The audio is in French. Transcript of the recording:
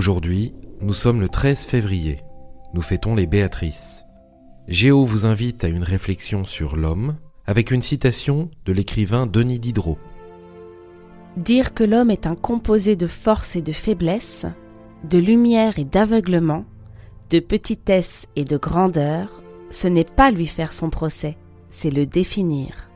Aujourd'hui, nous sommes le 13 février. Nous fêtons les Béatrices. Géo vous invite à une réflexion sur l'homme avec une citation de l'écrivain Denis Diderot. Dire que l'homme est un composé de force et de faiblesse, de lumière et d'aveuglement, de petitesse et de grandeur, ce n'est pas lui faire son procès, c'est le définir.